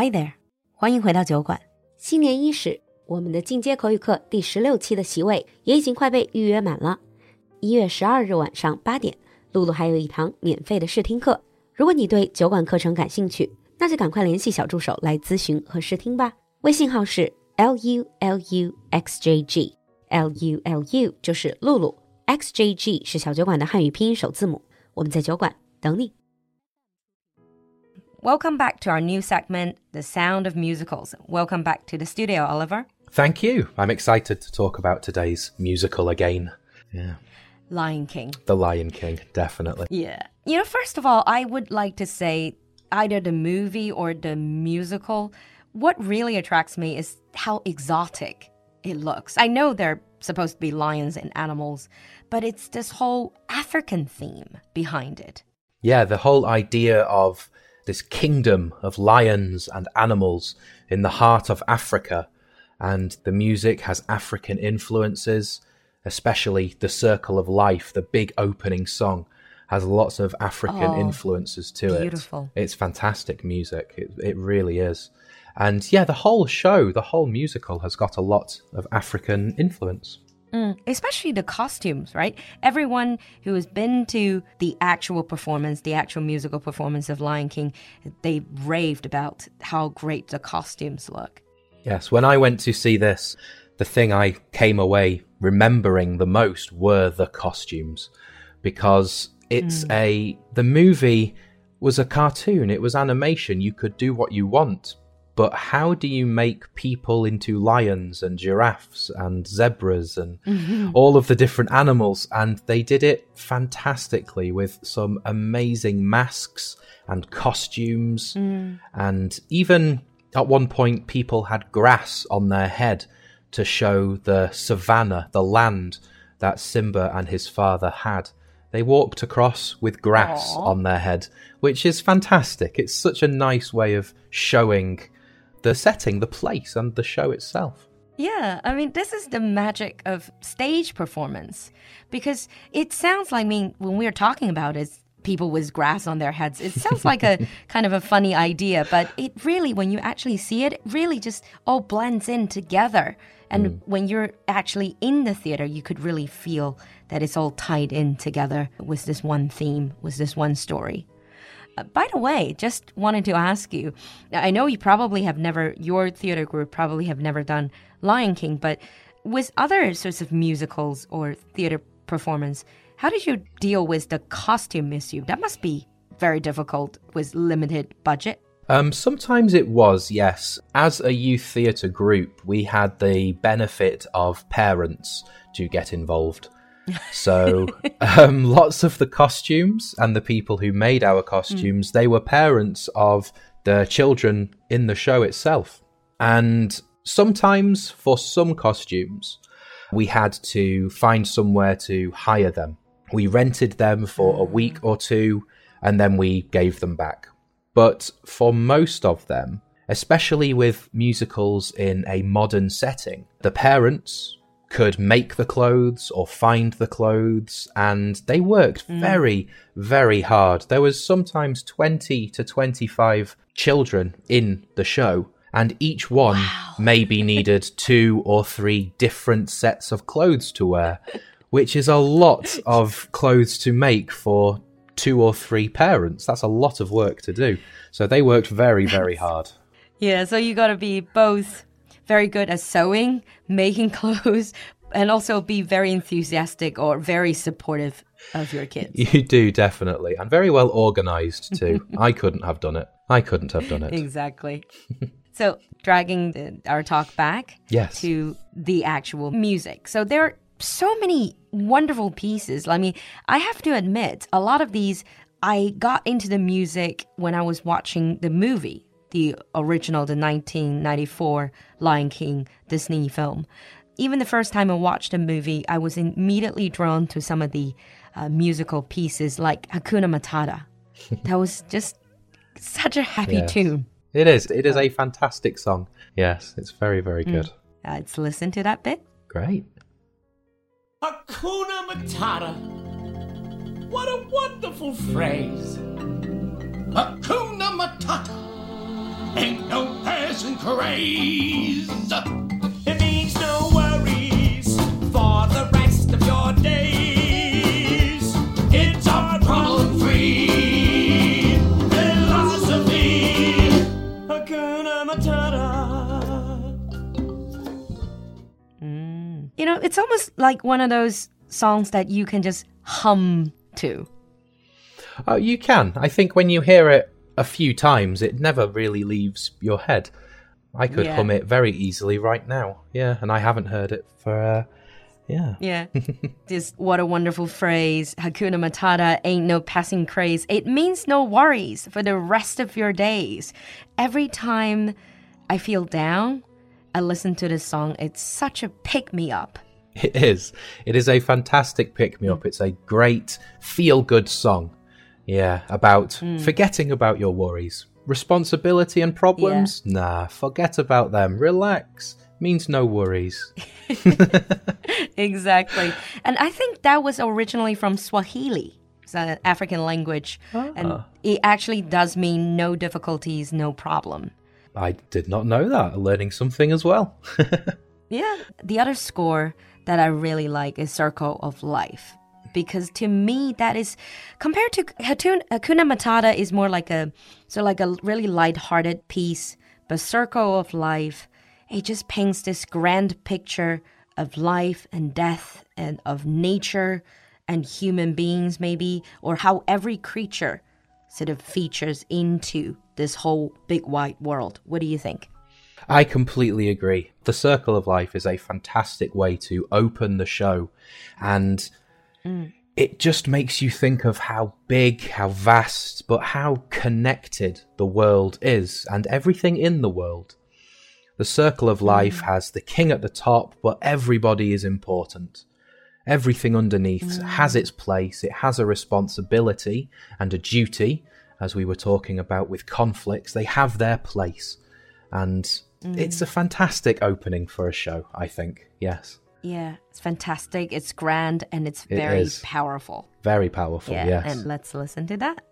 Hi there，欢迎回到酒馆。新年伊始，我们的进阶口语课第十六期的席位也已经快被预约满了。一月十二日晚上八点，露露还有一堂免费的试听课。如果你对酒馆课程感兴趣，那就赶快联系小助手来咨询和试听吧。微信号是 l u l u x j g，l u l u 就是露露，x j g 是小酒馆的汉语拼音首字母。我们在酒馆等你。Welcome back to our new segment, The Sound of Musicals. Welcome back to the studio, Oliver. Thank you. I'm excited to talk about today's musical again. Yeah. Lion King. The Lion King, definitely. Yeah. You know, first of all, I would like to say either the movie or the musical, what really attracts me is how exotic it looks. I know they're supposed to be lions and animals, but it's this whole African theme behind it. Yeah, the whole idea of this kingdom of lions and animals in the heart of Africa. And the music has African influences, especially the Circle of Life, the big opening song, has lots of African oh, influences to beautiful. it. Beautiful. It's fantastic music. It, it really is. And yeah, the whole show, the whole musical has got a lot of African influence. Mm, especially the costumes, right? Everyone who has been to the actual performance, the actual musical performance of Lion King, they raved about how great the costumes look. Yes, when I went to see this, the thing I came away remembering the most were the costumes because it's mm. a the movie was a cartoon, it was animation, you could do what you want, but how do you make people into lions and giraffes and zebras and mm-hmm. all of the different animals? And they did it fantastically with some amazing masks and costumes. Mm. And even at one point, people had grass on their head to show the savannah, the land that Simba and his father had. They walked across with grass Aww. on their head, which is fantastic. It's such a nice way of showing the setting, the place, and the show itself. Yeah, I mean, this is the magic of stage performance because it sounds like, I mean, when we're talking about it, people with grass on their heads, it sounds like a kind of a funny idea, but it really, when you actually see it, it really just all blends in together. And mm. when you're actually in the theater, you could really feel that it's all tied in together with this one theme, with this one story. Uh, by the way, just wanted to ask you I know you probably have never, your theater group probably have never done Lion King, but with other sorts of musicals or theater performance, how did you deal with the costume issue? That must be very difficult with limited budget. Um, sometimes it was, yes. As a youth theatre group, we had the benefit of parents to get involved. So um, lots of the costumes and the people who made our costumes, mm. they were parents of the children in the show itself. And sometimes for some costumes, we had to find somewhere to hire them. We rented them for a week or two and then we gave them back. But for most of them, especially with musicals in a modern setting, the parents could make the clothes or find the clothes and they worked mm. very very hard. There was sometimes 20 to 25 children in the show and each one wow. maybe needed two or three different sets of clothes to wear which is a lot of clothes to make for two or three parents. That's a lot of work to do. So they worked very very hard. Yeah so you got to be both very good at sewing, making clothes, and also be very enthusiastic or very supportive of your kids. You do definitely, and very well organized too. I couldn't have done it. I couldn't have done it. Exactly. so, dragging the, our talk back yes. to the actual music. So, there are so many wonderful pieces. I mean, I have to admit, a lot of these I got into the music when I was watching the movie the original, the 1994 Lion King Disney film. Even the first time I watched the movie, I was immediately drawn to some of the uh, musical pieces like Hakuna Matata. that was just such a happy yes. tune. It is. It is a fantastic song. Yes, it's very, very mm. good. Mm. Uh, let's listen to that bit. Great. Hakuna Matata. What a wonderful phrase. Hakuna Matata. Ain't no craze. It means no worries for the rest of your days. It's a problem free philosophy. Hakuna Matata. Mm. You know, it's almost like one of those songs that you can just hum to. Oh, you can. I think when you hear it a few times, it never really leaves your head. I could Yeah. hum it very easily right now. Yeah, and I haven't heard it for, uh, yeah. Yeah. Just what a wonderful phrase. Hakuna Matata ain't no passing craze. It means no worries for the rest of your days. Every time I feel down, I listen to this song. It's such a pick me up. It is. It is a fantastic pick me up. It's a great feel good song. Yeah, about hmm. forgetting about your worries. Responsibility and problems? Nah, forget about them. Relax. Means no worries. Exactly. and I think that was originally from Swahili. It's an African language. And ah. it actually does mean no difficulties, no problem. I did not know that. Learning something as well. Yeah. The other score that I really like is Circle of Life. Because to me, that is compared to Hatun, Hakuna Matata is more like a so like a really light-hearted piece, but Circle of Life, it just paints this grand picture of life and death and of nature and human beings maybe, or how every creature sort of features into this whole big white world. What do you think? I completely agree. The Circle of Life is a fantastic way to open the show, and Mm. it just makes you think of how big, how vast, but how connected the world is and everything in the world. The Circle of Life mm. has the king at the top, but everybody is important. Everything underneath has mm. its place, it has a responsibility and a duty, as we were talking about with conflicts. They have their place. And it's a fantastic opening for a show, I think. Yes. Yeah, it's fantastic. It's grand and it's very is. powerful. Very powerful, Yeah, yes. and let's listen to that.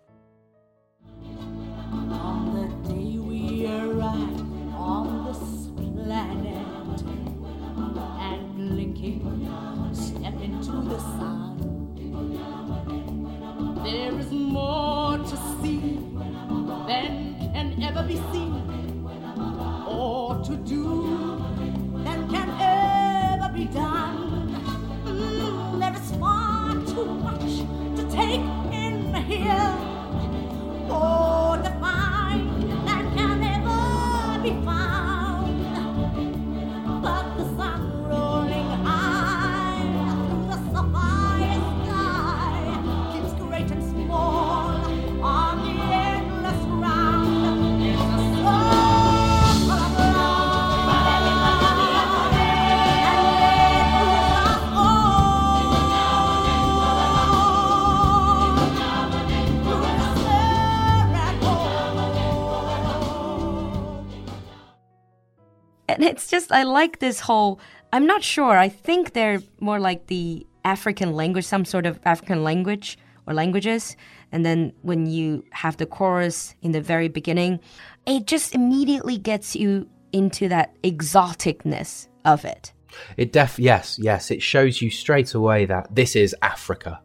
And it's just, I like this whole, I'm not sure. I think they're more like the African language, some sort of African language or languages. And then when you have the chorus in the very beginning, it just immediately gets you into that exoticness of it. It def yes, yes, it shows you straight away that this is Africa.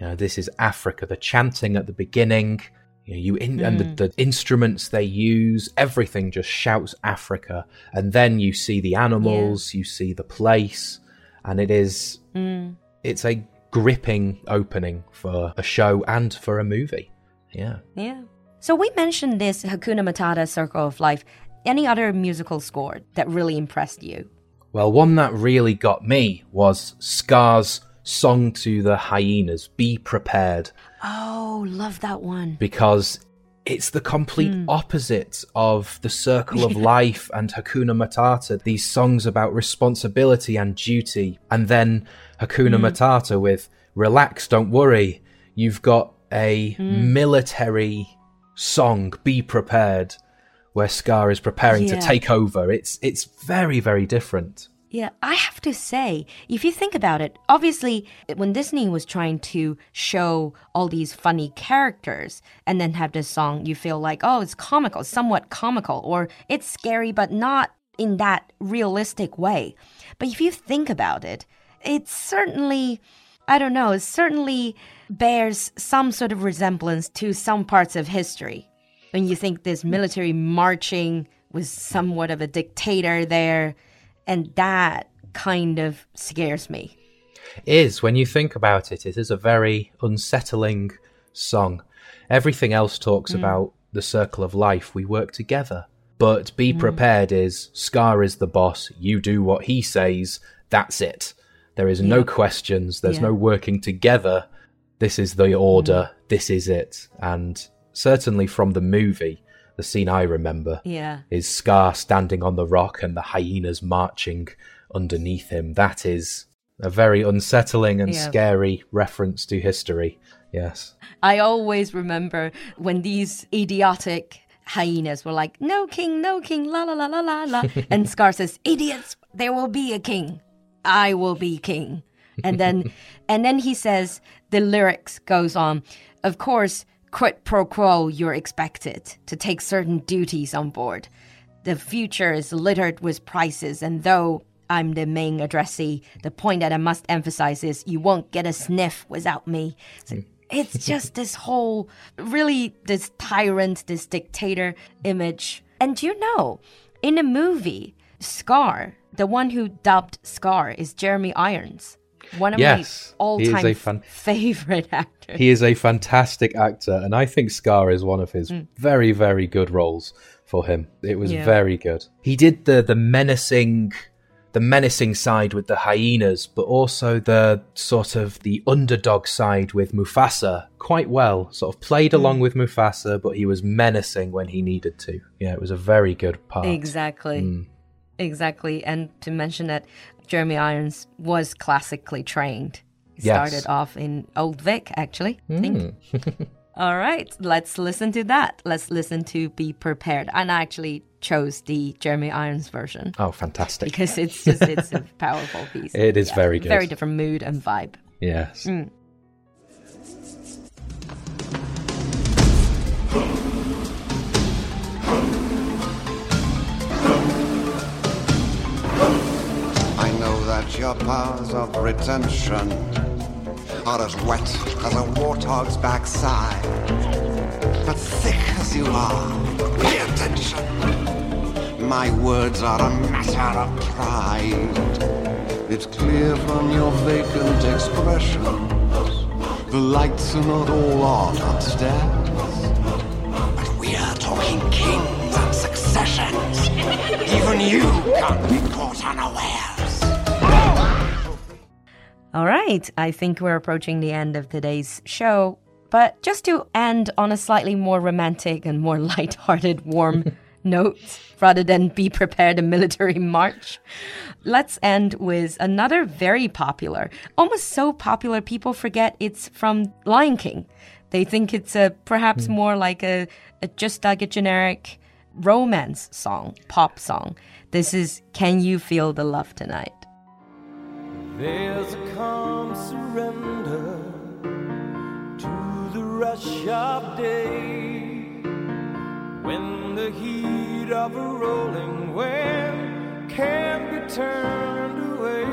You know, this is Africa. The chanting at the beginning, you know, you in, and the, mm. the instruments they use, everything just shouts Africa. And then you see the animals, you see the place, and it is mm. it's a gripping opening for a show and for a movie. Yeah. Yeah. So we mentioned this Hakuna Matata Circle of Life. Any other musical score that really impressed you? Well, one that really got me was Scar's song to the hyenas, Be Prepared. Oh, love that one. because it's the complete hmm. opposite of the circle of life and Hakuna Matata. These songs about responsibility and duty, and then Hakuna hmm. Matata with relax, don't worry. You've got a hmm. military song, Be Prepared, where Scar is preparing to take over. It's it's very very different. Yeah, I have to say, if you think about it, obviously, when Disney was trying to show all these funny characters and then have this song, you feel like, oh, it's comical, somewhat comical, or it's scary, but not in that realistic way. But if you think about it, it certainly, I don't know, it certainly bears some sort of resemblance to some parts of history. When you think this military marching was somewhat of a dictator there, and that kind of scares me. Is, when you think about it, it is a very unsettling song. Everything else talks mm. about the circle of life. We work together. But be mm. prepared is Scar is the boss. You do what he says. That's it. There is no questions. There's Yeah. no working together. This is the order. Mm. This is it. And certainly from the movie, the scene I remember Yeah. is Scar standing on the rock and the hyenas marching underneath him. That is a very unsettling and Yeah. scary reference to history. Yes. I always remember when these idiotic hyenas were like, no king, no king, la la la la la la. and Scar says, idiots, there will be a king. I will be king. And then, and then he says, the lyrics goes on, of course, quid pro quo, you're expected to take certain duties on board. The future is littered with prices, and though I'm the main addressee, the point that I must emphasize is you won't get a sniff without me. So mm. it's just this whole, really, this tyrant, this dictator image. And you know, in the movie, Scar, the one who dubbed Scar is Jeremy Irons, one of Yes, my he is a all-time fan- favorite actors. He is a fantastic actor, and I think Scar is one of his hmm. very, very good roles for him. It was Yeah. very good. He did the the menacing the menacing side with the hyenas, but also the sort of the underdog side with Mufasa quite well. Sort of played hmm. along with Mufasa, but he was menacing when he needed to. Yeah, it was a very good part. Exactly. Hmm. Exactly. And to mention that Jeremy Irons was classically trained. He Yes. started off in Old Vic, actually. Hmm. Think. All right, let's listen to that. Let's listen to Be Prepared. And I actually chose the Jeremy Irons version Oh, fantastic! because it's just it's a powerful piece. It is very good. Very different mood and vibe. Yes. I your powers of retention are as wet as a warthog's backside. But thick as you are, pay attention. My words are a matter of pride. It's clear from your vacant expression. The lights are not all on upstairs. But we are talking kings and successions. Even you can't be caught unawares. All right, I think we're approaching the end of today's show. But just to end on a slightly more romantic and more light-hearted, warm note, rather than be prepared a military march, let's end with another very popular, almost so popular people forget it's from Lion King. They think it's a perhaps hmm. more like a, a just like a generic romance song, pop song. This is Can You Feel the Love Tonight? There's a calm surrender to the rush of day when the heat of a rolling wave can be turned away.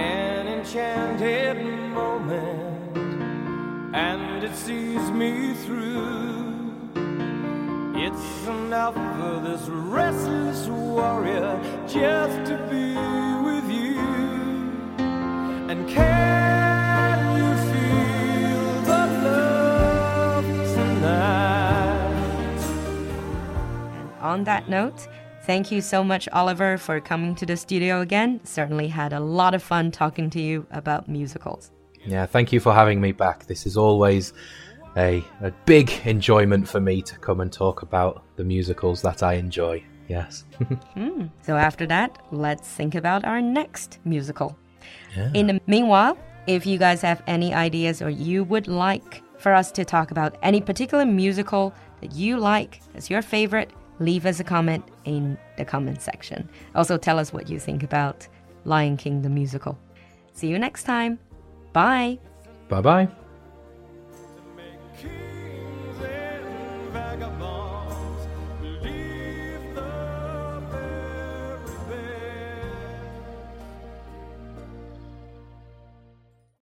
An enchanted moment, and it sees me through. It's enough for this restless warrior just to be on that note, thank you so much, Oliver, for coming to the studio again. Certainly had a lot of fun talking to you about musicals. Yeah, thank you for having me back. This is always a, a big enjoyment for me to come and talk about the musicals that I enjoy. Yes. Hmm, so after that, let's think about our next musical. In the meanwhile, if you guys have any ideas or you would like for us to talk about any particular musical that you like, that's your favorite, leave us a comment in the comment section. Also, tell us what you think about Lion King the musical. See you next time. Bye. Bye bye.